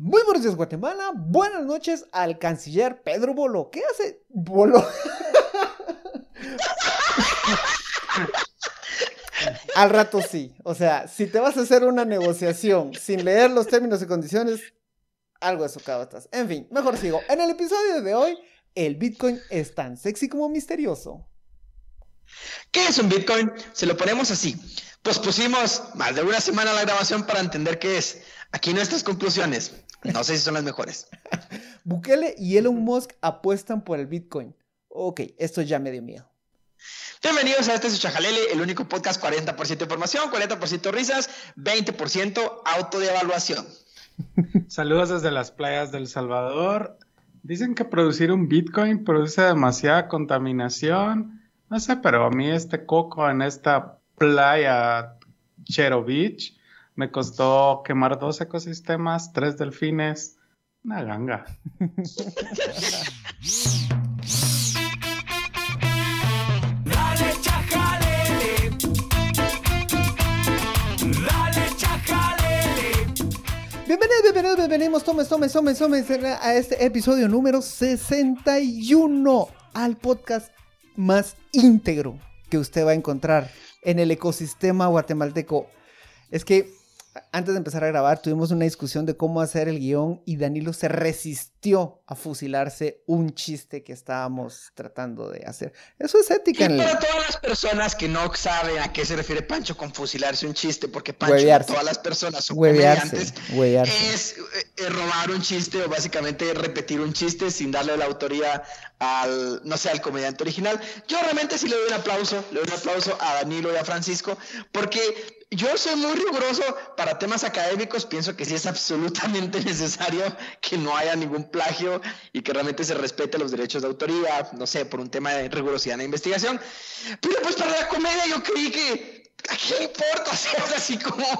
Muy buenos días, Guatemala. Buenas noches al canciller Pedro Bolo. ¿Qué hace Bolo? al rato sí. O sea, si te vas a hacer una negociación sin leer los términos y condiciones, algo de socado estás. En fin, mejor sigo. En el episodio de hoy, el Bitcoin es tan sexy como misterioso. ¿Qué es un Bitcoin? Se lo ponemos así. Pues pusimos más de una semana la grabación para entender qué es. Aquí nuestras conclusiones. No sé si son las mejores. Bukele y Elon Musk apuestan por el Bitcoin. Ok, esto ya me dio miedo. Bienvenidos a este su Chajalele, el único podcast 40% información, 40% risas, 20% auto de evaluación. Saludos desde las playas del Salvador. Dicen que producir un Bitcoin produce demasiada contaminación. No sé, pero a mí este coco en esta playa Chero Beach me costó quemar dos ecosistemas, tres delfines, una ganga. Bienvenidos, bienvenidos, bienvenidos, tomes, tomes, tomes, tomes a este episodio número 61 al podcast más íntegro que usted va a encontrar en el ecosistema guatemalteco. Es que antes de empezar a grabar tuvimos una discusión de cómo hacer el guion y Danilo se resistió a fusilarse un chiste que estábamos tratando de hacer. Eso es ética. Y en para todas las personas que no saben a qué se refiere Pancho con fusilarse un chiste, porque Pancho, Huevearse. todas las personas son Huevearse, comediantes, huevearse. es eh, eh, robar un chiste o básicamente repetir un chiste sin darle la autoría al, no sé, al comediante original. Yo realmente sí le doy un aplauso, le doy un aplauso a Danilo y a Francisco, porque yo soy muy riguroso para temas académicos, pienso que sí es absolutamente necesario que no haya ningún plagio y que realmente se respete los derechos de autoría, no sé, por un tema de rigurosidad en la investigación. Pero pues para la comedia yo creí que, ¿a quién le importa? O así como...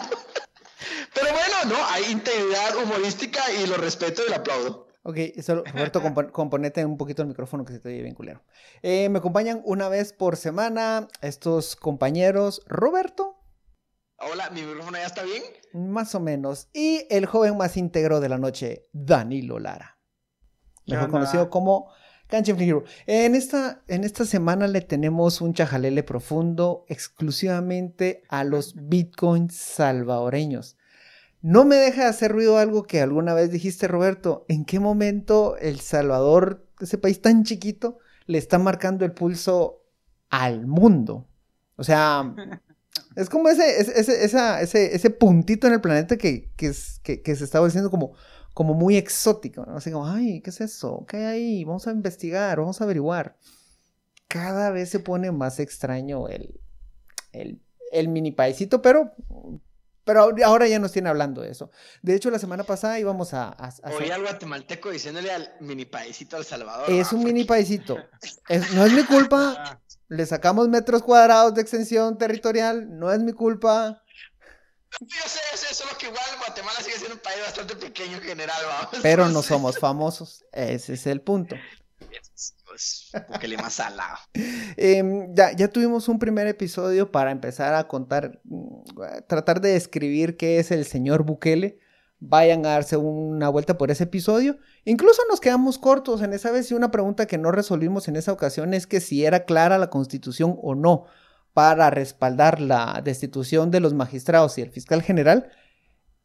Pero bueno, no, hay integridad humorística y lo respeto y lo aplaudo. Ok, solo, Roberto, compo- componete un poquito el micrófono que se te oye bien culero. Eh, me acompañan una vez por semana estos compañeros, Roberto, Hola, ¿mi micrófono ya está bien? más o menos, y el joven más íntegro de la noche, Danilo Lara. ¿Qué Mejor onda? conocido como Canchifly Hero. En esta, en esta semana le tenemos un chajalele profundo exclusivamente a los bitcoins salvadoreños. No me deja de hacer ruido algo que alguna vez dijiste, Roberto. ¿En qué momento El Salvador, ese país tan chiquito, le está marcando el pulso al mundo? O sea, es como ese, ese, ese, esa- ese, ese puntito en el planeta que, que, es- que- que se está volviendo como, como muy exótico. ¿no? Así como, ay, ¿qué es eso? ¿Qué hay ahí? Vamos a investigar, vamos a averiguar. Cada vez se pone más extraño el, el, el mini paisito, pero, pero ahora- ya nos tiene hablando de eso. De hecho, la semana pasada íbamos a... a- a Oí al guatemalteco diciéndole al mini paisito al Salvador. Es ah, un mini paisito. Es- no es mi culpa. Le sacamos metros cuadrados de extensión territorial. No es mi culpa. Yo sé, yo sé, solo que igual Guatemala sigue siendo un país bastante pequeño en general, vamos. Pero no somos famosos. Ese es el punto. Porque le más salado. Em, ya, ya tuvimos un primer episodio para empezar a contar, mm, tratar de describir qué es el señor Bukele. Vayan a darse una vuelta por ese episodio. Incluso nos quedamos cortos en esa vez y una pregunta que no resolvimos en esa ocasión es que si era clara la constitución o no para respaldar la destitución de los magistrados y el fiscal general.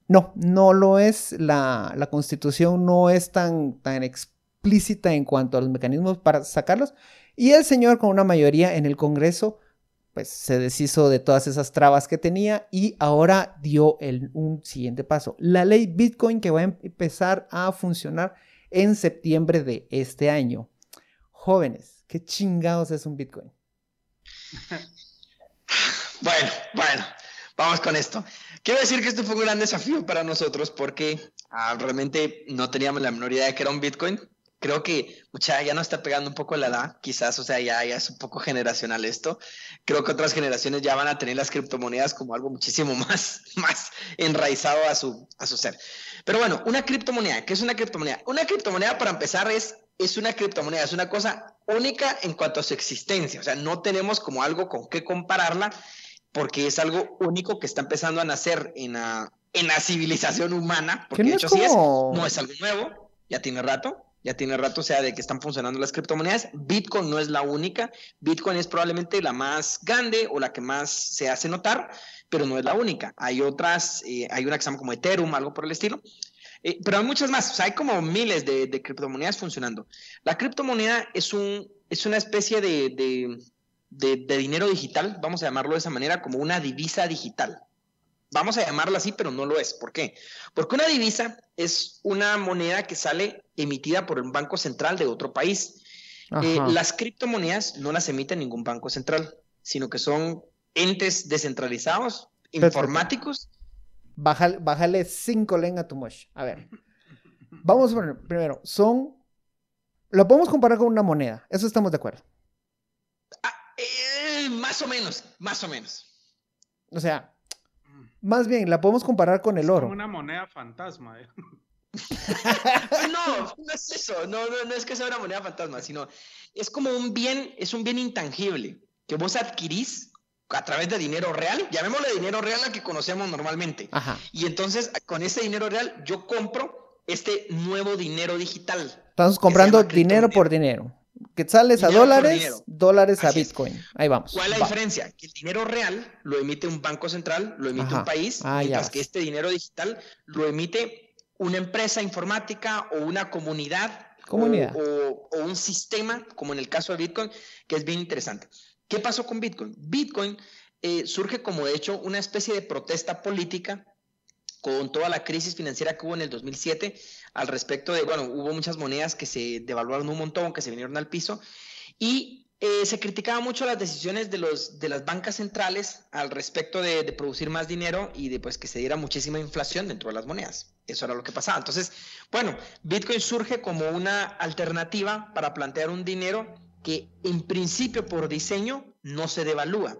No, no lo es. La, la constitución no es tan, tan explícita en cuanto a los mecanismos para sacarlos. Y el señor con una mayoría en el Congreso, pues se deshizo de todas esas trabas que tenía y ahora dio el, un siguiente paso. La ley Bitcoin que va a empezar a funcionar en septiembre de este año. Jóvenes, ¿qué chingados es un Bitcoin? Bueno, bueno, vamos con esto. Quiero decir que esto fue un gran desafío para nosotros porque ah, realmente no teníamos la menor idea de que era un Bitcoin. Creo que mucha, ya nos está pegando un poco la edad, quizás, o sea, ya, ya es un poco generacional esto. Creo que otras generaciones ya van a tener las criptomonedas como algo muchísimo más, más enraizado a su, a su ser. Pero bueno, una criptomoneda, ¿qué es una criptomoneda? Una criptomoneda, para empezar, es, es una criptomoneda, es una cosa única en cuanto a su existencia. O sea, no tenemos como algo con qué compararla porque es algo único que está empezando a nacer en, la- en la civilización humana, Que porque no de es hecho sí es, no es algo nuevo, ya tiene rato, ya tiene rato, o sea, de que están funcionando las criptomonedas. Bitcoin no es la única, Bitcoin es probablemente la más grande o la que más se hace notar, pero no es la única. Hay otras, eh, hay una que se llama como Ethereum, algo por el estilo. Eh, pero hay muchas más, o sea, hay como miles de, criptomonedas funcionando. La criptomoneda es, un, es una especie de, de, de- de dinero digital, vamos a llamarlo de esa manera, como una divisa digital. Vamos a llamarla así, pero no lo es. ¿Por qué? Porque una divisa es una moneda que sale emitida por un banco central de otro país. Eh, las criptomonedas no las emite ningún banco central, sino que son entes descentralizados, informáticos. Bájale, bájale cinco len a tu mosh. A ver. Vamos a poner, primero, son. Lo podemos comparar con una moneda. Eso estamos de acuerdo. Ah, eh, más o menos, más o menos. O sea, más bien, la podemos comparar con el Es oro. como una moneda fantasma. ¿eh? No, no es eso, no, no, no es que sea una moneda fantasma, sino es como un bien, es un bien intangible que vos adquirís a través de dinero real, llamémosle dinero real al que conocemos normalmente. Ajá. Y entonces con ese dinero real yo compro este nuevo dinero digital. Estamos comprando dinero por dinero. Quetzales a Dinero dólares, dólares a Así es. Bitcoin. Ahí vamos. ¿Cuál es la Va. diferencia? Que el dinero real lo emite un banco central, lo emite Ajá. un país, Ah, mientras que este dinero digital lo emite una empresa informática o una comunidad, Comunidad. O, o- o un sistema, como en el caso de Bitcoin, que es bien interesante. ¿Qué pasó con Bitcoin? Bitcoin eh, surge como de hecho una especie de protesta política con toda la crisis financiera que hubo en el 2007 al respecto de, bueno, hubo muchas monedas que se devaluaron un montón, que se vinieron al piso, y eh, se criticaba mucho las decisiones de, los, de las bancas centrales al respecto de, de producir más dinero y de pues, que se diera muchísima inflación dentro de las monedas. Eso era lo que pasaba. Entonces, bueno, Bitcoin surge como una alternativa para plantear un dinero que en principio por diseño no se devalúa.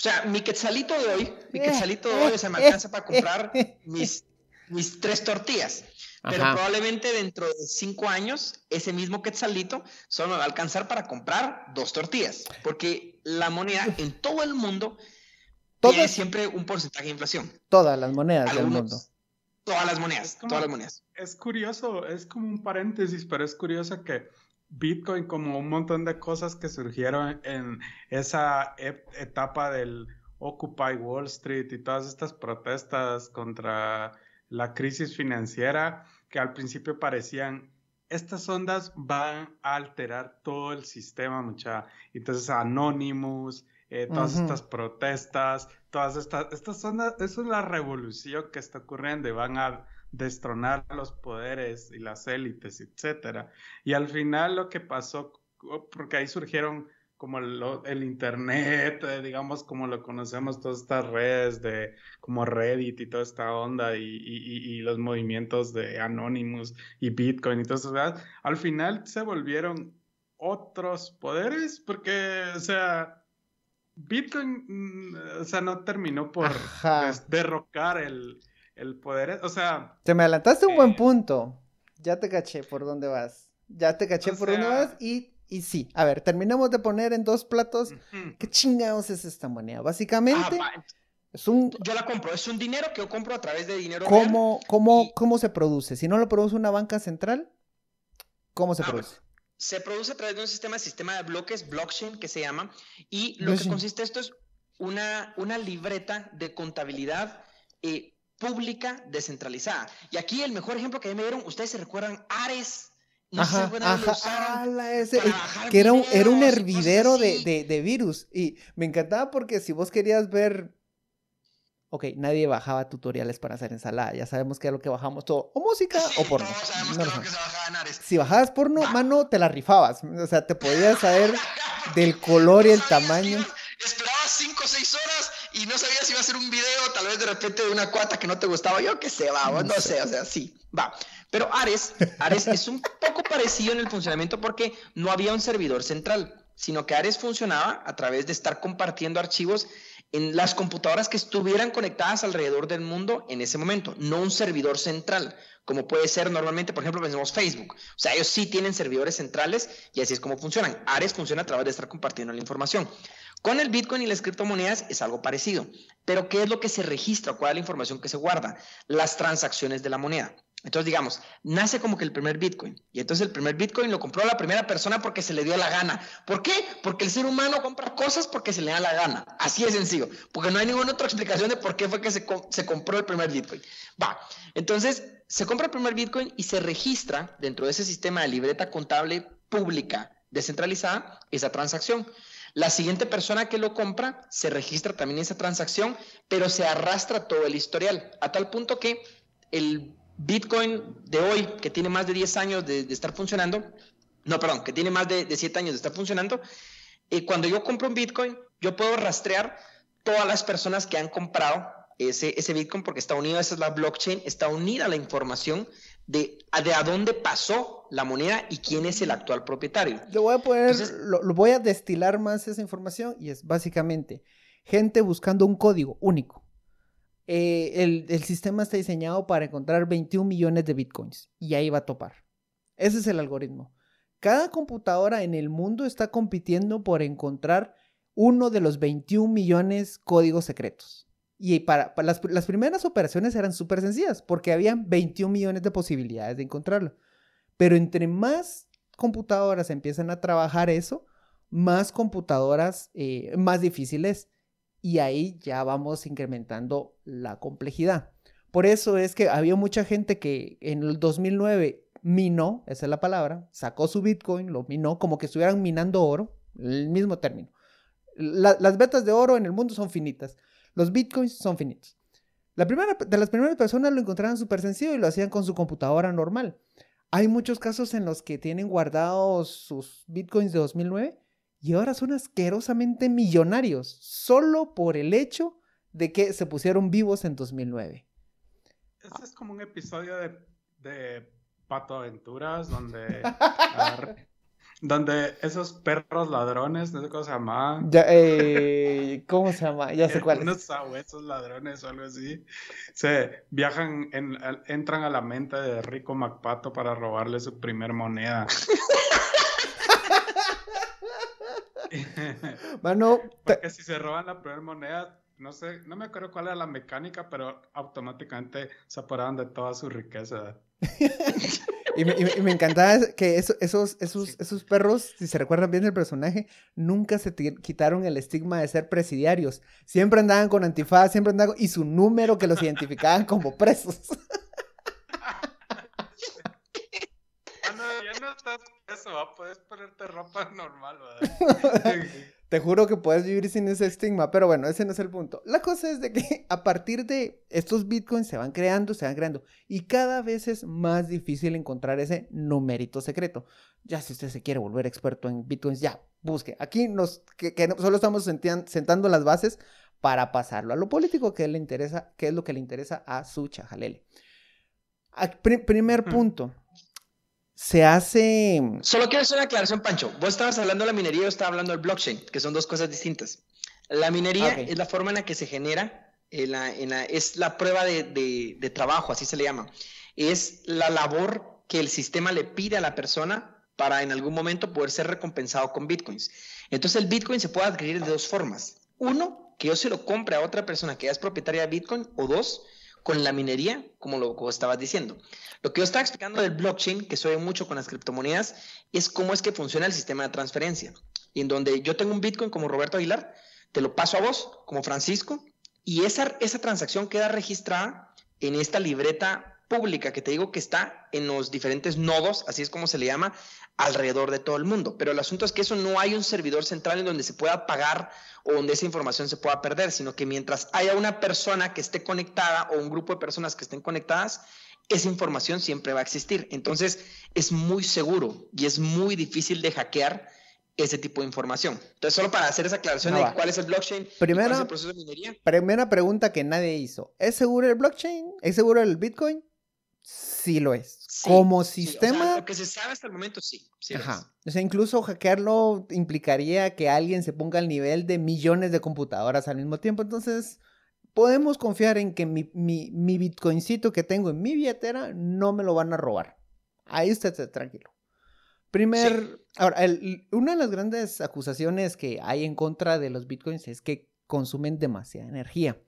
O sea, mi quetzalito de hoy, mi Eh, quetzalito de hoy, eh, o sea, me eh, alcanza para comprar mis, mis tres tortillas. Pero Ajá. probablemente dentro de cinco años, ese mismo quetzalito solo me va a alcanzar para comprar dos tortillas. Porque la moneda en todo el mundo tiene siempre un porcentaje de inflación. todas las monedas del mundo. Todas las monedas, como- todas las monedas. Es curioso, es como un paréntesis, pero es curioso que Bitcoin, como un montón de cosas que surgieron en esa etapa del Occupy Wall Street y todas estas protestas contra la crisis financiera, que al principio parecían, estas ondas van a alterar todo el sistema, mucha. Entonces, Anonymous, eh, todas estas protestas, todas estas, estas ondas, eso es la revolución que está ocurriendo y van a destronar los poderes y las élites, etcétera. Y al final lo que pasó, porque ahí surgieron como lo- el internet, eh, digamos como lo conocemos, todas estas redes de como Reddit y toda esta onda y, y- y- y los movimientos de Anonymous y Bitcoin y eso, ¿verdad? Al final se volvieron otros poderes porque, o sea, Bitcoin, mm, o sea, no terminó por Ajá. derrocar el, el poder, o sea, Te me adelantaste un buen Eh. punto. Ya te caché por dónde vas. Ya te caché por dónde sea- vas y, y sí. A ver, terminamos de poner en dos platos. ¿Qué chingados es esta moneda? Básicamente Ah, es un... yo la compro, es un dinero que yo compro a través de dinero real. ¿Cómo, cómo, Y- ¿Cómo se produce? Si no lo produce una banca central, ¿cómo se Ah, produce? Se produce a través de un sistema, sistema de bloques, blockchain, que se llama, y lo Blockchain. que consiste esto es una, una libreta de contabilidad eh, pública descentralizada. Y aquí el mejor ejemplo que me dieron, ustedes se recuerdan Ares. No Ajá, ajá, ala, ese, eh, que era un, era un hervidero de, de, de virus. Y me encantaba porque si vos querías ver. Ok, nadie bajaba tutoriales para hacer ensalada. Ya sabemos que es lo que bajamos todo. O música Sí, o porno. Todos sabemos No que lo que se bajaba en Ares. Si bajabas porno, mano, te la rifabas. O sea, te podías saber del color y el No tamaño. Esperabas 5 o 6 horas y no sabías si iba a ser un video, tal vez de repente de una cuata que no te gustaba. Yo qué sé, va, no, sé, o sea, sí, va. Pero Ares, Ares es un poco parecido en el funcionamiento porque no había un servidor central, sino que Ares funcionaba a través de estar compartiendo archivos en las computadoras que estuvieran conectadas alrededor del mundo en ese momento, no un servidor central, como puede ser normalmente, por ejemplo, pensemos Facebook. O sea, ellos sí tienen servidores centrales y así es como funcionan. Ares funciona a través de estar compartiendo la información. Con el Bitcoin y las criptomonedas es algo parecido. Pero ¿qué es lo que se registra? ¿Cuál es la información que se guarda? Las transacciones de la moneda. Entonces, digamos, nace como que el primer Bitcoin. Y entonces el primer Bitcoin lo compró la primera persona porque se le dio la gana. ¿Por qué? Porque el ser humano compra cosas porque se le da la gana. Así de sencillo. Porque no hay ninguna otra explicación de por qué fue que se, se compró el primer Bitcoin. Va. Entonces, se compra el primer Bitcoin y se registra dentro de ese sistema de libreta contable pública descentralizada esa transacción. La siguiente persona que lo compra se registra también esa transacción, pero se arrastra todo el historial, a tal punto que el Bitcoin de hoy, que tiene más de 10 años de, estar funcionando, no, perdón, que tiene más de, de 7 años de estar funcionando, eh, cuando yo compro un Bitcoin, yo puedo rastrear todas las personas que han comprado ese, ese Bitcoin porque está unido, esa es la blockchain, está unida la información de, a- de a dónde pasó la moneda y quién es el actual propietario. Lo voy a poner, Entonces- lo, lo voy a destilar más esa información y es básicamente gente buscando un código único. Eh, el, el sistema está diseñado para encontrar 21 millones de bitcoins y ahí va a topar. Ese es el algoritmo. Cada computadora en el mundo está compitiendo por encontrar uno de los 21 millones códigos secretos. Y para, las, las primeras operaciones eran súper sencillas porque habían 21 millones de posibilidades de encontrarlo. Pero entre más computadoras empiezan a trabajar eso, más computadoras, eh, más difícil es. Y ahí ya vamos incrementando la complejidad. Por eso es que había mucha gente que en el 2009 minó, esa es la palabra, sacó su Bitcoin, lo minó como que estuvieran minando oro, el mismo término. La- las vetas de oro en el mundo son finitas, los Bitcoins son finitos. La primera, de las primeras personas lo encontraban súper sencillo y lo hacían con su computadora normal. Hay muchos casos en los que tienen guardados sus bitcoins de 2009 y ahora son asquerosamente millonarios solo por el hecho de que se pusieron vivos en 2009. Este es como un episodio de, de Pato Aventuras donde, donde esos perros ladrones, no sé cómo se llamaban. Ya, eh, ¿Cómo se llama? Ya sé cuál es. Unos sabuesos ladrones o algo así. Se viajan, en, entran a la mente de Rico MacPato para robarle su primer moneda. Mano, Porque si se roban la primera moneda, no sé, no me acuerdo cuál era la mecánica, pero automáticamente se apoderaban de toda su riqueza. Y, me, y me- y me encantaba que eso- esos, esos, esos perros, si se recuerdan bien del personaje, nunca se quitaron el estigma de ser presidiarios. Siempre andaban con antifaz, siempre andaban con- y su número que los identificaban como presos. Ah, no, ya no estás eso, ¿va? puedes ponerte ropa normal, ¿verdad? Te juro que puedes vivir sin ese estigma, pero bueno, ese no es el punto. La cosa es de que a partir de estos bitcoins se van creando, se van creando, y cada vez es más difícil encontrar ese numerito secreto. Ya si usted se quiere volver experto en bitcoins, ya, busque. Aquí nos, que, solo estamos sentando las bases para pasarlo a lo político que le interesa, que es lo que le interesa a su chajalele. A- primer punto. Se hace... Solo quiero hacer una aclaración, Pancho. Vos estabas hablando de la minería, yo estaba hablando del blockchain, que son dos cosas distintas. La minería es la forma en la que se genera, en la- en la- es la prueba de, de- de trabajo, así se le llama. Es la labor que el sistema le pide a la persona para en algún momento poder ser recompensado con bitcoins. Entonces el bitcoin se puede adquirir de dos formas. Uno, que yo se lo compre a otra persona que ya es propietaria de bitcoin, o dos, con la minería, como lo estabas diciendo. Lo que yo estaba explicando del blockchain, que se oye mucho con las criptomonedas, es cómo es que funciona el sistema de transferencia. Y en donde yo tengo un Bitcoin como Roberto Aguilar, te lo paso a vos como Francisco, y esa, esa transacción queda registrada en esta libreta pública que te digo que está en los diferentes nodos, así es como se le llama, alrededor de todo el mundo. Pero el asunto es que eso no hay un servidor central en donde se pueda pagar o donde esa información se pueda perder, sino que mientras haya una persona que esté conectada o un grupo de personas que estén conectadas, esa información siempre va a existir. Entonces es muy seguro y es muy difícil de hackear ese tipo de información. Entonces, solo para hacer esa aclaración Ah, de va. cuál es el blockchain, y Primero- cuál es el proceso de minería. Primera pregunta que nadie hizo. ¿Es seguro el blockchain? ¿Es seguro el Bitcoin? Sí lo es. Sí, Como sí, o sea, sistema, lo que se sabe hasta el momento, sí. ajá. O sea, incluso hackearlo implicaría que alguien se ponga al nivel de millones de computadoras al mismo tiempo. Entonces, podemos confiar en que mi, mi, mi Bitcoincito que tengo en mi billetera no me lo van a robar. Ahí usted esté tranquilo. Primer, ahora, el- una de las grandes acusaciones que hay en contra de los bitcoins es que consumen demasiada energía.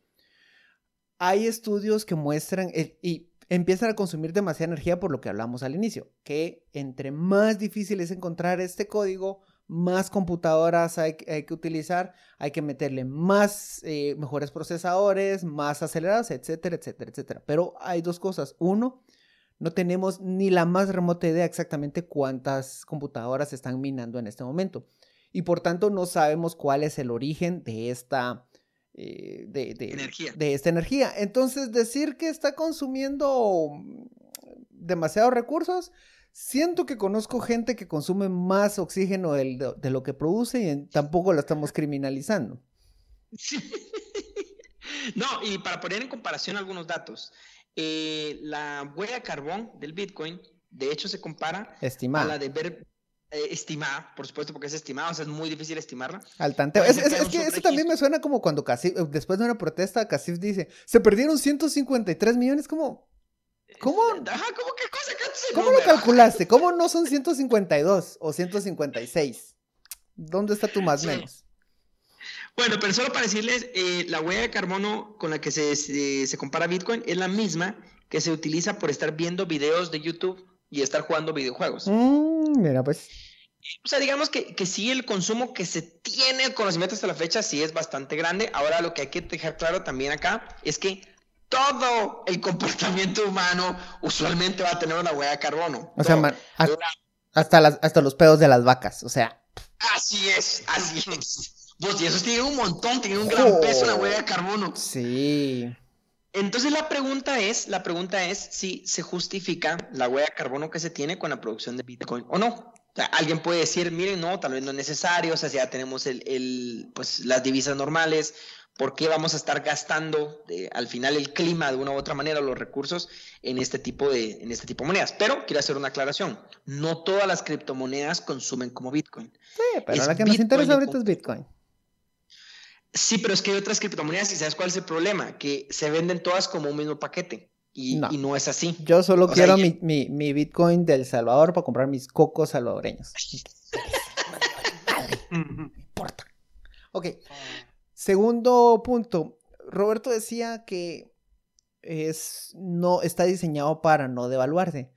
Hay estudios que muestran eh, y empiezan a consumir demasiada energía por lo que hablamos al inicio, que entre más difícil es encontrar este código, más computadoras hay, que- utilizar, hay que meterle más, eh, mejores procesadores, más acelerados, etcétera, etcétera, etcétera. Pero hay dos cosas. Uno, no tenemos ni la más remota idea exactamente cuántas computadoras están minando en este momento. Y por tanto no sabemos cuál es el origen de esta, eh, de, de- Energía. de esta energía. Entonces decir que está consumiendo mm, demasiados recursos, siento que conozco gente que consume más oxígeno del- de, de lo que produce y tampoco la estamos criminalizando. No, y para poner en comparación algunos datos, eh, la huella de carbón del Bitcoin, de hecho, se compara a la Estimada. de ver eh, estimada, por supuesto, porque es estimada, o sea, es muy difícil estimarla. Al tanteo. Es, que es eso también me suena como cuando Casif, eh, después de una protesta, Casif dice, se perdieron 153 millones, como, ¿cómo, Ajá, ¿cómo cosa? ¿Qué ese ¿cómo lo calculaste? ¿Cómo no son 152 o 156? ¿Dónde está tu más Sí. menos? Bueno, pero solo para decirles, eh, la huella de carbono con la que se, se, se compara Bitcoin es la misma que se utiliza por estar viendo videos de YouTube y estar jugando videojuegos. Mm, mira, pues, O sea, digamos que, que sí, el consumo que se tiene el conocimiento hasta la fecha sí es bastante grande. Ahora lo que hay que dejar claro también acá es que todo el comportamiento humano usualmente va a tener una huella de carbono. o sea, man, hasta, las, hasta los pedos de las vacas, o sea, Así es, así es. Vos, y esos tienen un montón, tienen un gran peso en la huella de carbono. sí. Entonces la pregunta es, la pregunta es si se justifica la huella de carbono que se tiene con la producción de Bitcoin o no. O sea, alguien puede decir, miren, no, tal vez no es necesario, o sea, si ya tenemos el, el, pues, las divisas normales, ¿por qué vamos a estar gastando eh, al final el clima de una u otra manera, los recursos en este tipo de, en este tipo de monedas? Pero quiero hacer una aclaración, no todas las criptomonedas consumen como Bitcoin. Sí, pero Es la que nos interesa ahorita es Bitcoin. Sí, pero es que hay otras criptomonedas y ¿sabes cuál es el problema? Que se venden todas como un mismo paquete y No. y no es así. Yo solo O sea, quiero ya- mi, mi, mi Bitcoin del Salvador para comprar mis cocos salvadoreños. No importa. Ok, segundo punto. Roberto decía que es, no, está diseñado para no devaluarse.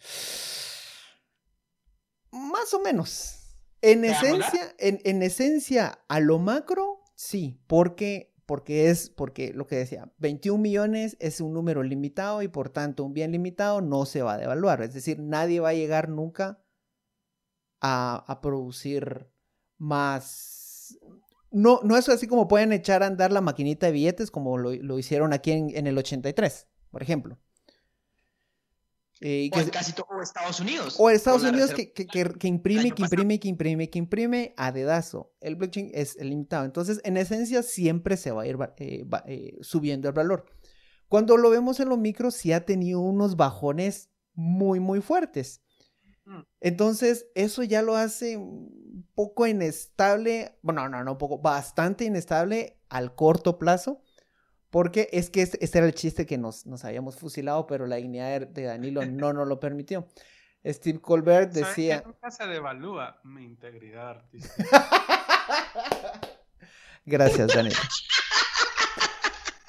Más o menos. En esencia, en, en esencia, a lo macro, sí, porque, porque es, porque lo que decía, 21 millones es un número limitado y por tanto un bien limitado no se va a devaluar. Es decir, nadie va a llegar nunca a, a producir más. No, no es así como pueden echar a andar la maquinita de billetes como lo, lo hicieron aquí en, en el 83, por ejemplo. Eh, O que casi todo Estados Unidos. o Estados Unidos que, que, que- imprime, que imprime, que imprime, que imprime a dedazo. El blockchain es limitado. Entonces, en esencia, siempre se va a ir eh, va- eh, subiendo el valor. Cuando lo vemos en lo micro, sí ha tenido unos bajones muy, muy fuertes. Mm. Entonces, eso ya lo hace un poco inestable. Bueno, no, no, un poco, bastante inestable al corto plazo. Porque es que este, este era el chiste que nos, nos habíamos fusilado, pero la dignidad de, Danilo no nos lo permitió. Steve Colbert ¿Saben decía... nunca se devalúa mi integridad artística. Gracias, Danilo.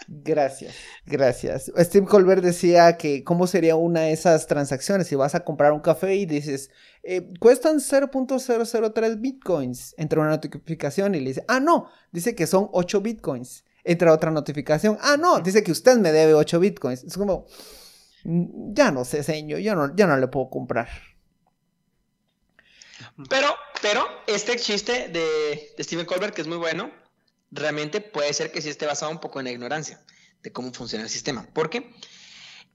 Gracias, gracias. Steve Colbert decía que cómo sería una de esas transacciones si vas a comprar un café y dices, eh, cuestan 0.003 bitcoins. Entra una notificación y le dice, ah, no, dice que son 8 bitcoins. Entra otra notificación, ah, no, dice que usted me debe 8 bitcoins. Es como, "Mm, ya no sé, señor, yo no, yo no le puedo comprar. Pero, pero este chiste de, de Stephen Colbert, que es muy bueno, realmente puede ser que sí esté basado un poco en la ignorancia de cómo funciona el sistema. Porque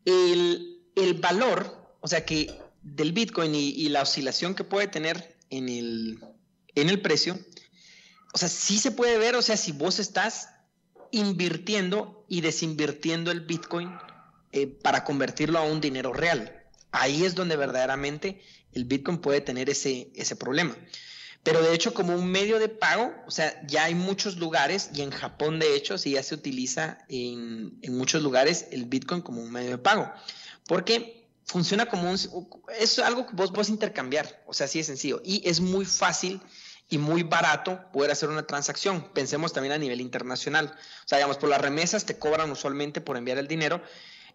el, el valor, o sea que del Bitcoin y, y la oscilación que puede tener en el, en el precio, o sea, sí se puede ver, o sea, si vos estás invirtiendo y desinvirtiendo el Bitcoin eh, para convertirlo a un dinero real. Ahí es donde verdaderamente el Bitcoin puede tener ese, ese problema. Pero de hecho, como un medio de pago, o sea, ya hay muchos lugares, y en Japón, de hecho, sí ya se utiliza en, muchos lugares el Bitcoin como un medio de pago. Porque funciona como un... Es algo que vos puedes intercambiar, o sea, así de sencillo. Y es muy fácil y muy barato poder hacer una transacción. Pensemos también a nivel internacional. O sea, digamos, por las remesas te cobran usualmente por enviar el dinero,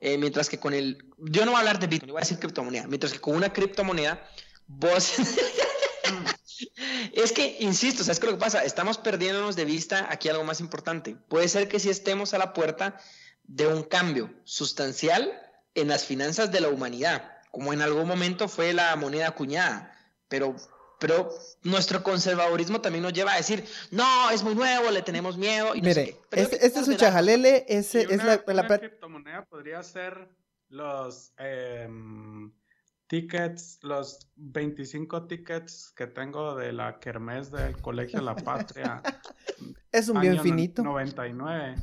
eh, mientras que con el... Yo no voy a hablar de Bitcoin, voy a decir criptomoneda. Mientras que con una criptomoneda, vos... es que, insisto, ¿sabes qué lo que pasa? Estamos perdiéndonos de vista aquí algo más importante. Puede ser que si estemos a la puerta de un cambio sustancial en las finanzas de la humanidad, como en algún momento fue la moneda acuñada, pero pero nuestro conservadurismo también nos lleva a decir, no, es muy nuevo, le tenemos miedo. Y no sé Mire, este, este es su ordenar- chajalele, ese es la, la una criptomoneda podría ser los em, tickets, los 25 tickets que tengo de la Kermés del Colegio La Patria. Es un bien finito. 99.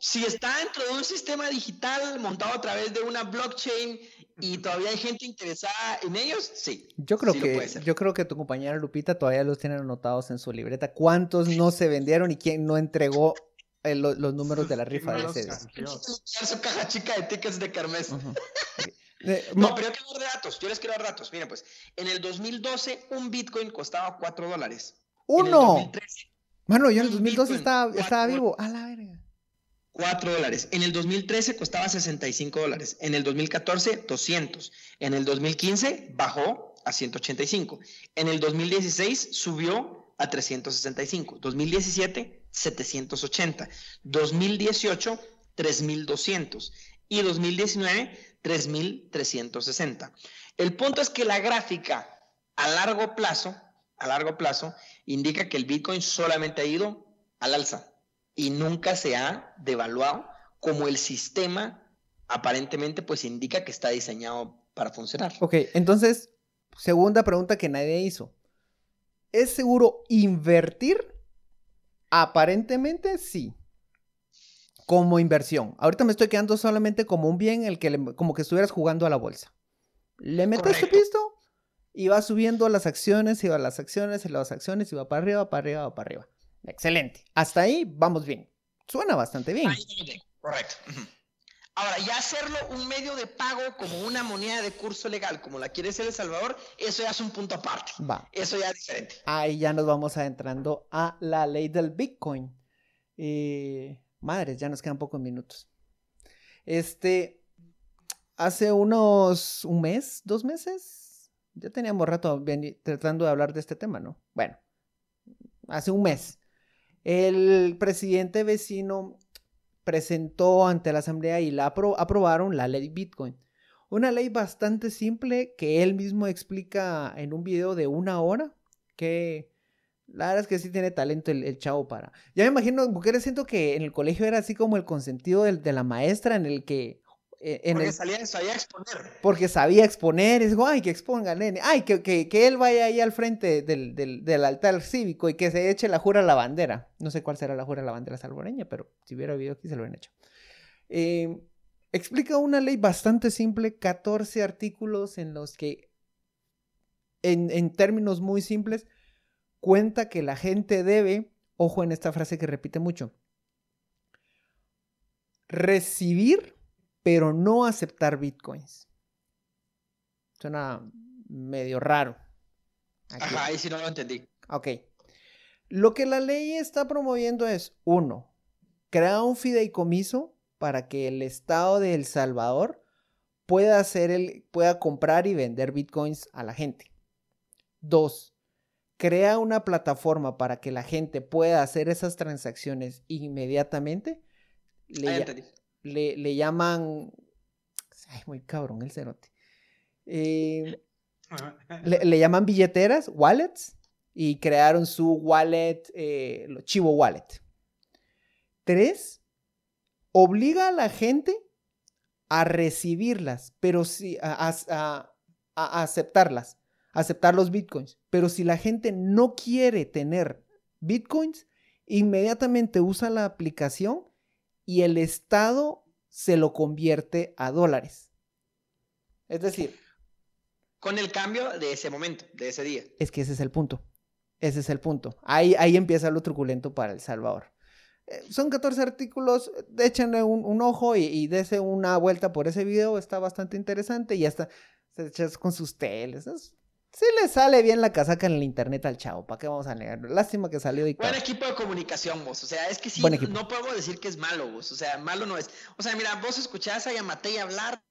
Si está dentro de un sistema digital montado a través de una blockchain y todavía hay gente interesada en ellos, sí. Yo creo sí que yo creo que tu compañera Lupita todavía los tiene anotados en su libreta. ¿Cuántos no se vendieron y quién no entregó eh, lo- los números de la ¿Quién rifa de? Usar su caja chica de tickets de. Eh, No, pero yo quiero dar datos. Yo les quiero dar datos. Miren, pues, en el 2012 un Bitcoin costaba 4 dólares. En el ¡Uno! 2013, Mano, yo en el un 2012 Bitcoin, estaba, estaba vivo. A la verga. 4 dólares. En el 2013 costaba 65 dólares. En el 2014, 200. En el 2015 bajó a 185. En el 2016 subió a 365. 2017, 780. 2018, 3200. Y 2019, 3360. El punto es que la gráfica a largo plazo, a largo plazo, indica que el Bitcoin solamente ha ido al alza y nunca se ha devaluado como el sistema aparentemente pues indica que está diseñado para funcionar. Ok, entonces, segunda pregunta que nadie hizo. ¿Es seguro invertir? Aparentemente sí. Como inversión. Ahorita me estoy quedando solamente como un bien, el que le- como que estuvieras jugando a la bolsa. Le metes tu Correcto. pisto y va subiendo las acciones, y va las acciones, y las acciones, y va para arriba, para arriba, para arriba. Excelente. Hasta ahí vamos bien. Suena bastante bien. Ahí estamos bien, Correcto. Ahora, ya hacerlo un medio de pago como una moneda de curso legal, como la quiere ser El Salvador, eso ya es un punto aparte. Va. Eso ya es diferente. Ahí ya nos vamos adentrando a la ley del Bitcoin. Eh, madres, ya nos quedan pocos minutos. Este, hace unos, un mes, dos meses, ya teníamos rato tratando de hablar de este tema, ¿no? Bueno, hace un mes, el presidente vecino presentó ante la asamblea y la apro- aprobaron la ley Bitcoin. Una ley bastante simple que él mismo explica en un video de una hora. Que la verdad es que sí tiene talento el, chavo para. Ya me imagino, Bukele, siento que en el colegio era así como el consentido del- de la maestra, en el que. Eh, en Porque el- salía, sabía exponer. porque sabía exponer, es ay, que exponga, nene, ay, que, que, que él vaya ahí al frente del, del, del altar cívico y que se eche la jura a la bandera. No sé cuál será la jura a la bandera salvadoreña, pero si hubiera habido aquí se lo hubieran hecho. Eh, explica una ley bastante simple, 14 artículos en los que, en, en términos muy simples, cuenta que la gente debe, ojo en esta frase que repite mucho, recibir pero no aceptar bitcoins. Suena medio raro. Aquí. Ajá, ahí sí no lo entendí. Ok. Lo que la ley está promoviendo es, uno, crear un fideicomiso para que el Estado de El Salvador pueda, hacer el, pueda comprar y vender bitcoins a la gente. Dos, crea una plataforma para que la gente pueda hacer esas transacciones inmediatamente. Le. Le, le llaman... Ay, muy cabrón el cerote. Eh, le, llaman billeteras, wallets, y crearon su wallet, eh, Chivo Wallet. Tres, obliga a la gente a recibirlas, pero a, a- a- a aceptarlas, a aceptar los bitcoins. Pero si la gente no quiere tener bitcoins, inmediatamente usa la aplicación y el Estado se lo convierte a dólares. Es decir, Con el cambio de ese momento, de ese día. es que ese es el punto. Ese es el punto. Ahí, ahí empieza lo truculento para El Salvador. Eh, Son 14 artículos, échenle un, un ojo y, y dese una vuelta por ese video, está bastante interesante y hasta se echas con sus teles. es- Sí le sale bien la casaca en el internet al chavo, ¿para qué vamos a negarlo? Lástima que salió Buen dictado. equipo de comunicación, vos. O sea, es que sí, Buen no puedo decir que es malo, vos. O sea, malo no es. O sea, mira, vos escuchás a Yamatei hablar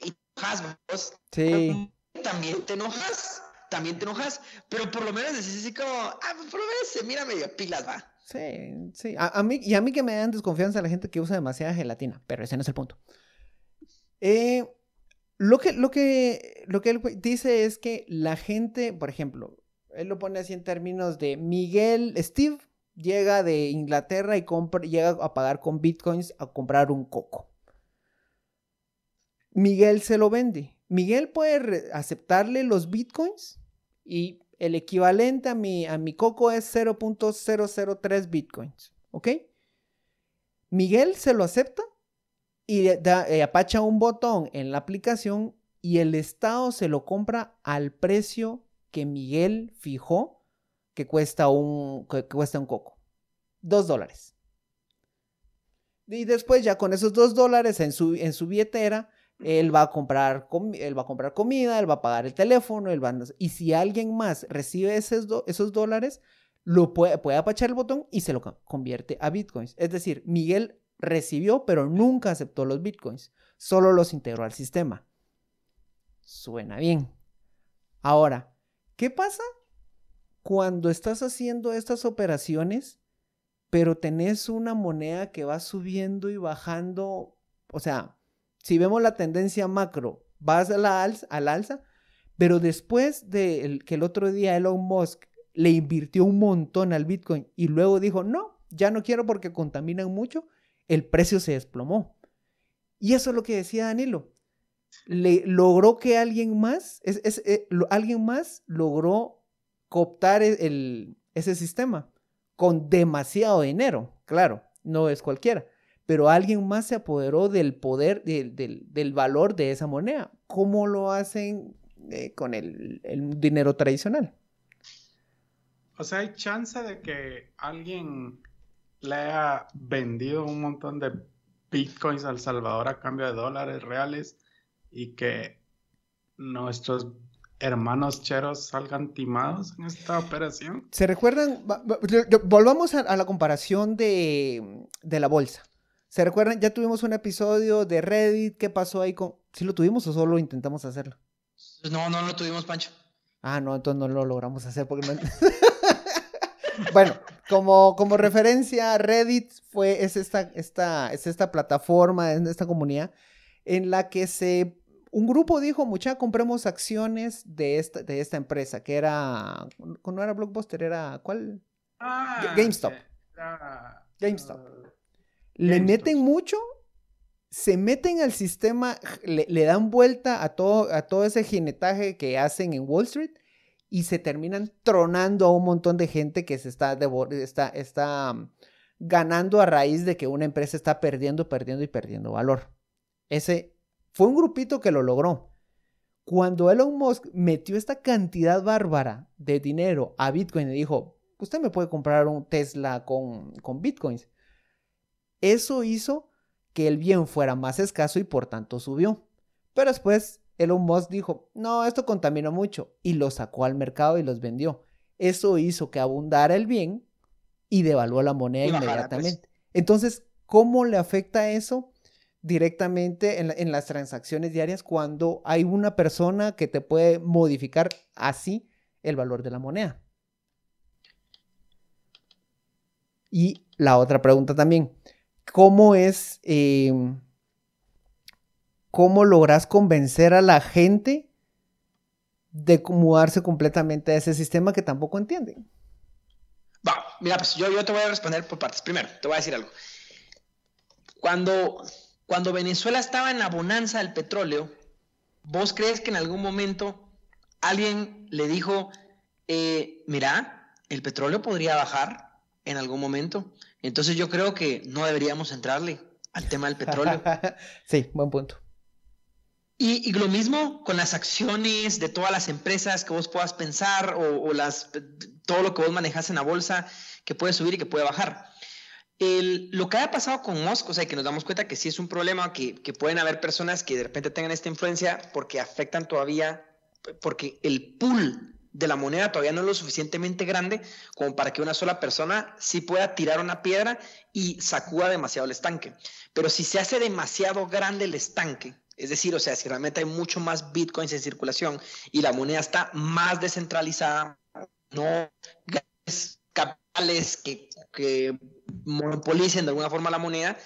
y te enojas, vos. Sí, También te enojas, también te enojas, pero por lo menos decís así como, ah, pues por lo menos se mira medio pilas, va. sí, sí. A, a mí, y a mí que me dan desconfianza la gente que usa demasiada gelatina, pero ese no es el punto. Eh, lo que, lo que, lo que él dice es que la gente, por ejemplo, él lo pone así en términos de Miguel, Steve llega de Inglaterra y compra, llega a pagar con bitcoins a comprar un coco. Miguel se lo vende. Miguel puede aceptarle los bitcoins y el equivalente a mi, a mi coco es 0.003 bitcoins. ¿Ok? Miguel se lo acepta y eh, apacha un botón en la aplicación y el Estado se lo compra al precio que Miguel fijó que cuesta un, que cuesta un coco. Dos dólares. Y después ya con esos dos dólares en su, en su billetera, él va a comprar, él va a comprar comida, él va a pagar el teléfono, él va y si alguien más recibe esos, esos dólares, lo puede, puede apachar el botón y se lo co- convierte a bitcoins. Es decir, Miguel recibió, pero nunca aceptó los bitcoins, solo los integró al sistema. Suena bien. Ahora, ¿qué pasa cuando estás haciendo estas operaciones, pero tenés una moneda que va subiendo y bajando? O sea, si vemos la tendencia macro, vas a la alza, al alza, pero después de que el otro día Elon Musk le invirtió un montón al Bitcoin y luego dijo, no, ya no quiero porque contaminan mucho, el precio se desplomó. Y eso es lo que decía Danilo. Le logró que alguien más, es, eh, alguien más logró cooptar e- ese sistema con demasiado dinero. Claro, no es cualquiera, pero alguien más se apoderó del poder, del valor de esa moneda. ¿Cómo lo hacen eh, con el, el dinero tradicional? O sea, hay chance de que alguien le haya vendido un montón de bitcoins al Salvador a cambio de dólares reales y que nuestros hermanos cheros salgan timados en esta operación. ¿Se recuerdan? Volvamos a, la comparación de, de la bolsa. ¿Se recuerdan? Ya tuvimos un episodio de Reddit. ¿Qué pasó ahí con... ¿Sí lo tuvimos o solo intentamos hacerlo? Pues no, no lo tuvimos, Pancho. Ah, no, entonces no lo logramos hacer porque no... bueno, como, como referencia, Reddit fue, es esta, esta, es esta plataforma, esta comunidad, en la que se... Un grupo dijo, mucha, compremos acciones de esta, de esta empresa, que era... No era Blockbuster, era... ¿Cuál? Ah, GameStop. era- GameStop. eh, Le GameStop, meten mucho, se meten al sistema, le, le dan vuelta a todo, a todo ese jinetaje que hacen en Wall Street y se terminan tronando a un montón de gente que se está, está, está um, ganando a raíz de que una empresa está perdiendo, perdiendo y perdiendo valor. Ese fue un grupito que lo logró. Cuando Elon Musk metió esta cantidad bárbara de dinero a Bitcoin y dijo, usted me puede comprar un Tesla con, con Bitcoins. Eso hizo que el bien fuera más escaso y por tanto subió. Pero después Elon Musk dijo, no, esto contaminó mucho y lo sacó al mercado y los vendió. Eso hizo que abundara el bien y devaluó la moneda bajara, inmediatamente. Entonces, ¿cómo le afecta eso directamente en, la- en las transacciones diarias cuando hay una persona que te puede modificar así el valor de la moneda? Y la otra pregunta también, ¿cómo es, eh, cómo logras convencer a la gente de mudarse completamente a ese sistema que tampoco entienden? Va, mira, pues yo, yo te voy a responder por partes. Primero, te voy a decir algo. Cuando, cuando Venezuela estaba en la bonanza del petróleo, ¿vos crees que en algún momento alguien le dijo, eh, mira, el petróleo podría bajar en algún momento? Entonces yo creo que no deberíamos entrarle al tema del petróleo. sí, buen punto. Y, y lo mismo con las acciones de todas las empresas que vos puedas pensar o, las, todo lo que vos manejas en la bolsa que puede subir y que puede bajar. el- lo que haya pasado con Musk, o sea, que nos damos cuenta que sí es un problema, que, que pueden haber personas que de repente tengan esta influencia porque afectan todavía, porque el pool de la moneda todavía no es lo suficientemente grande como para que una sola persona sí pueda tirar una piedra y sacuda demasiado el estanque. Pero si se hace demasiado grande el estanque, es decir, o sea, si realmente hay mucho más bitcoins en circulación y la moneda está más descentralizada, no capitales que, que monopolicen de alguna forma la moneda,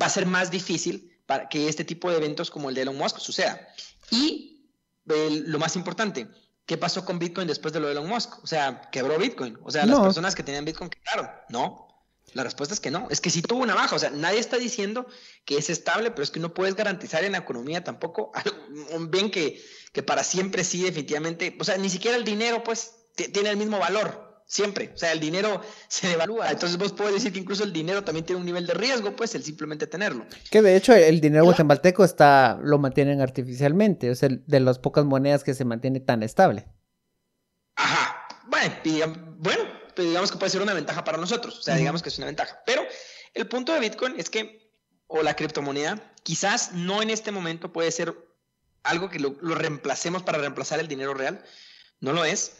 va a ser más difícil para que este tipo de eventos como el de Elon Musk suceda. Y lo más importante, ¿qué pasó con Bitcoin después de lo de Elon Musk? O sea, quebró Bitcoin. O sea, las No. personas que tenían Bitcoin quebraron. No. La respuesta es que no. Es que sí tuvo una baja. O sea, nadie está diciendo que es estable, pero es que no puedes garantizar en la economía tampoco un bien que, que para siempre sí, definitivamente. O sea, ni siquiera el dinero, pues, ti- tiene el mismo valor. Siempre. O sea, el dinero se devalúa. Entonces vos puedes decir que incluso el dinero también tiene un nivel de riesgo, pues, el simplemente tenerlo. Que de hecho el dinero guatemalteco está, lo mantienen artificialmente, es el de las pocas monedas que se mantiene tan estable. Ajá. Bueno, digam- bueno, pues digamos que puede ser una ventaja para nosotros. O sea, Ujú. digamos que es una ventaja. Pero el punto de Bitcoin es que, o la criptomoneda, quizás no en este momento puede ser algo que lo, lo reemplacemos para reemplazar el dinero real. No lo es.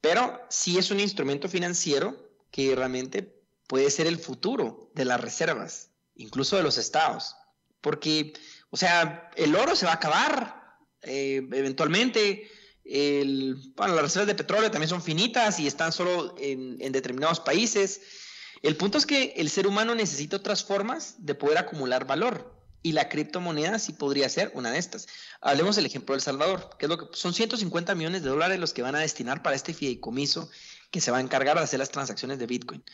Pero sí es un instrumento financiero que realmente puede ser el futuro de las reservas, incluso de los estados. Porque, o sea, el oro se va a acabar eh, eventualmente. El, las reservas de petróleo también son finitas y están solo en, determinados países. El punto es que el ser humano necesita otras formas de poder acumular valor y la criptomoneda sí podría ser una de estas. Hablemos del ejemplo de El Salvador, que es lo que son 150 millones de dólares los que van a destinar para este fideicomiso que se va a encargar de hacer las transacciones de Bitcoin.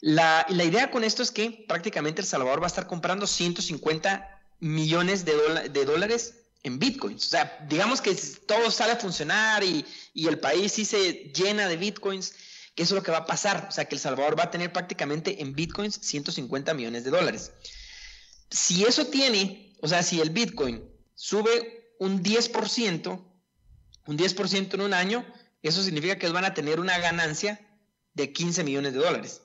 La, la idea con esto es que prácticamente El Salvador va a estar comprando 150 millones de, de dólares en bitcoins. O sea, digamos que todo sale a funcionar y, y el país sí se llena de bitcoins, que eso es lo que va a pasar. O sea, que El Salvador va a tener prácticamente en bitcoins 150 millones de dólares. Si eso tiene, o sea, si el bitcoin sube un 10%, un 10% en un año, eso significa que van a tener una ganancia de 15 millones de dólares.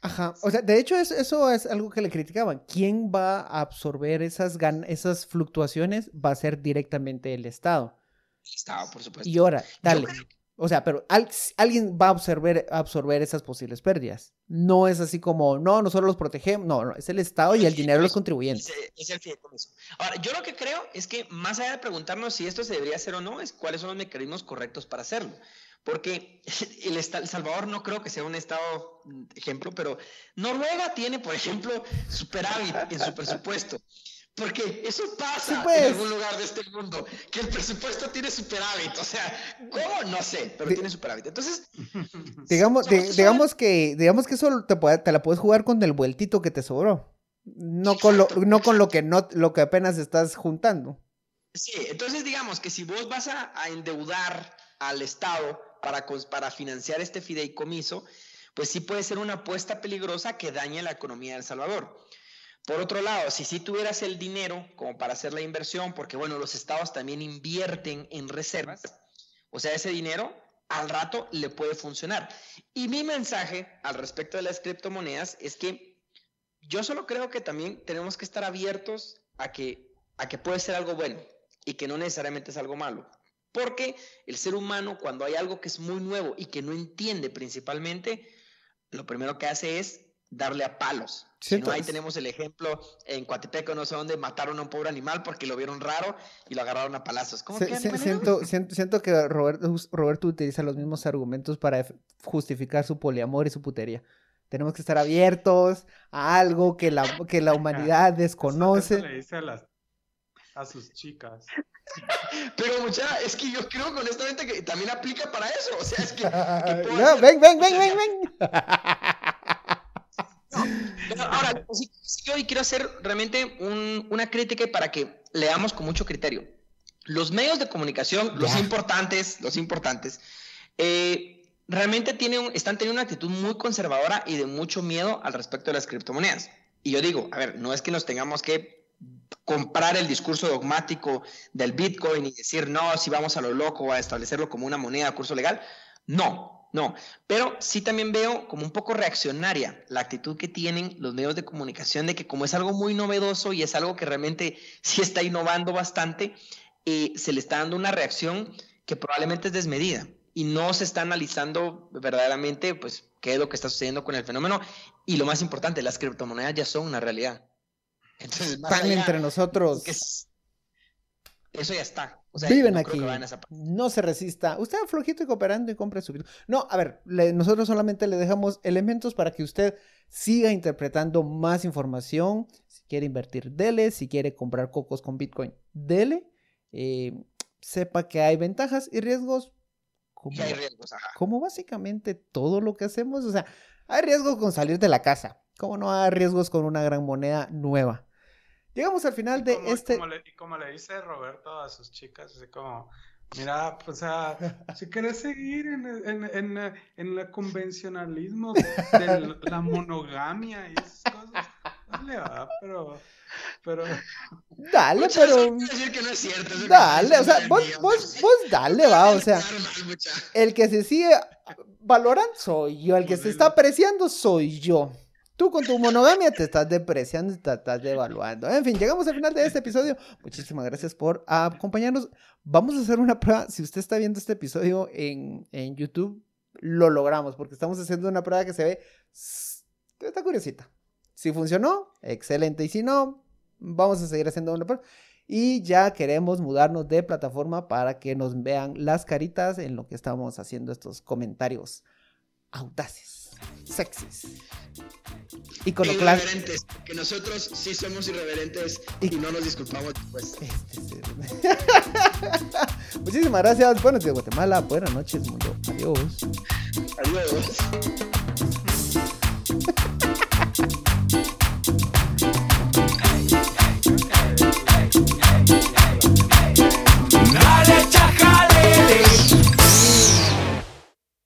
Ajá, o sea, de hecho es- eso es algo que le criticaban. ¿Quién va a absorber esas, gan- esas fluctuaciones? Va a ser directamente el Estado. El Estado, por supuesto. Y ahora, dale. creo- O sea, pero al- alguien va a absorber, absorber esas posibles pérdidas. No es así como, no, nosotros los protegemos. No, no, es el Estado y el dinero de los contribuyentes. Es, es el fideicomiso. Ahora, yo lo que creo es que más allá de preguntarnos si esto se debería hacer o no, es cuáles son los mecanismos correctos para hacerlo. Porque el, El Salvador no creo que sea un estado mm, ejemplo, pero Noruega tiene, por ejemplo, superávit en su presupuesto. Porque eso pasa Sí, pues. en algún lugar de este mundo, que el presupuesto tiene superávit. O sea, ¿cómo? No sé, pero tiene superávit. Entonces, Digamos, digamos que, digamos que eso te, puede- te la puedes jugar con el vueltito que te sobró. No con lo, no con lo que no, lo que apenas estás juntando. Sí, entonces digamos que si vos vas a, a endeudar al Estado para, financiar este fideicomiso, pues sí puede ser una apuesta peligrosa que dañe la economía de El Salvador. Por otro lado, si sí tuvieras el dinero como para hacer la inversión, porque bueno, los estados también invierten en reservas, o sea, ese dinero al rato le puede funcionar. Y mi mensaje al respecto de las criptomonedas es que yo solo creo que también tenemos que estar abiertos a que, a que puede ser algo bueno y que no necesariamente es algo malo. Porque el ser humano, cuando hay algo que es muy nuevo y que no entiende principalmente, lo primero que hace es darle a palos. Sí, Si no, ahí tenemos el ejemplo en Coatepeco, no sé dónde, mataron a un pobre animal porque lo vieron raro y lo agarraron a palazos. ¿Cómo Se- que se- siento, siento, siento que Roberto, Roberto utiliza los mismos argumentos para justificar su poliamor y su putería. Tenemos que estar abiertos a algo que la, que la humanidad Eso- eso desconoce. le dice a, las, a sus chicas. Pero mucha, es que yo creo que honestamente que también aplica para eso. O sea, es que... que No, hacer- ven, ven, ven, ven, ven. Ahora, sí, sí, yo hoy quiero hacer realmente un- una crítica para que leamos con mucho criterio. Los medios de comunicación, los importantes, los importantes, eh, realmente tienen, están teniendo una actitud muy conservadora y de mucho miedo al respecto de las criptomonedas. Y yo digo, a ver, no es que nos tengamos que comprar el discurso dogmático del Bitcoin y decir, no, si vamos a lo loco, a establecerlo como una moneda a curso legal. No, no, pero sí también veo como un poco reaccionaria la actitud que tienen los medios de comunicación de que como es algo muy novedoso y es algo que realmente sí está innovando bastante, eh, se le está dando una reacción que probablemente es desmedida y no se está analizando verdaderamente pues qué es lo que está sucediendo con el fenómeno y lo más importante, las criptomonedas ya son una realidad. Entonces, más Están allá entre nosotros. es- eso ya está. O sea, Viven no aquí. No se resista. Usted flojito y cooperando y compre su. No, a ver, le- nosotros solamente le dejamos elementos para que usted siga interpretando más información. Si quiere invertir, dele. Si quiere comprar cocos con Bitcoin, dele. Eh, sepa que hay ventajas y riesgos. Como, Y hay riesgos, ajá. como básicamente todo lo que hacemos. O sea, hay riesgos con salir de la casa. Como no hay riesgos con una gran moneda nueva. Llegamos al final de Como- este. como le, y como le dice Roberto a sus chicas, así como, mira, pues, o sea, si quieres seguir en, en, en, en el convencionalismo de la monogamia y esas cosas, dale, va, pero, pero, Dale, Muchas pero. decir que no es cierto. que Dale, o sea, es vos, mío. vos, vos dale, va, o sea, el que se sigue valorando soy yo, el que se está apreciando soy yo. Tú con tu monogamia te estás depreciando te estás devaluando. En fin, llegamos al final de este episodio. Muchísimas gracias por acompañarnos. Vamos a hacer una prueba. Si usted está viendo este episodio en, en YouTube, lo logramos porque estamos haciendo una prueba que se ve... Está curiosita. Si funcionó, excelente. Y si no, vamos a seguir haciendo una prueba. Y ya queremos mudarnos de plataforma para que nos vean las caritas en lo que estamos haciendo estos comentarios audaces, sexys, iconoclastas. Irreverentes, que nosotros sí somos irreverentes y no nos disculpamos después. Este es- Muchísimas gracias. Buenos días, Guatemala. Buenas noches, mundo. Adiós. Adiós.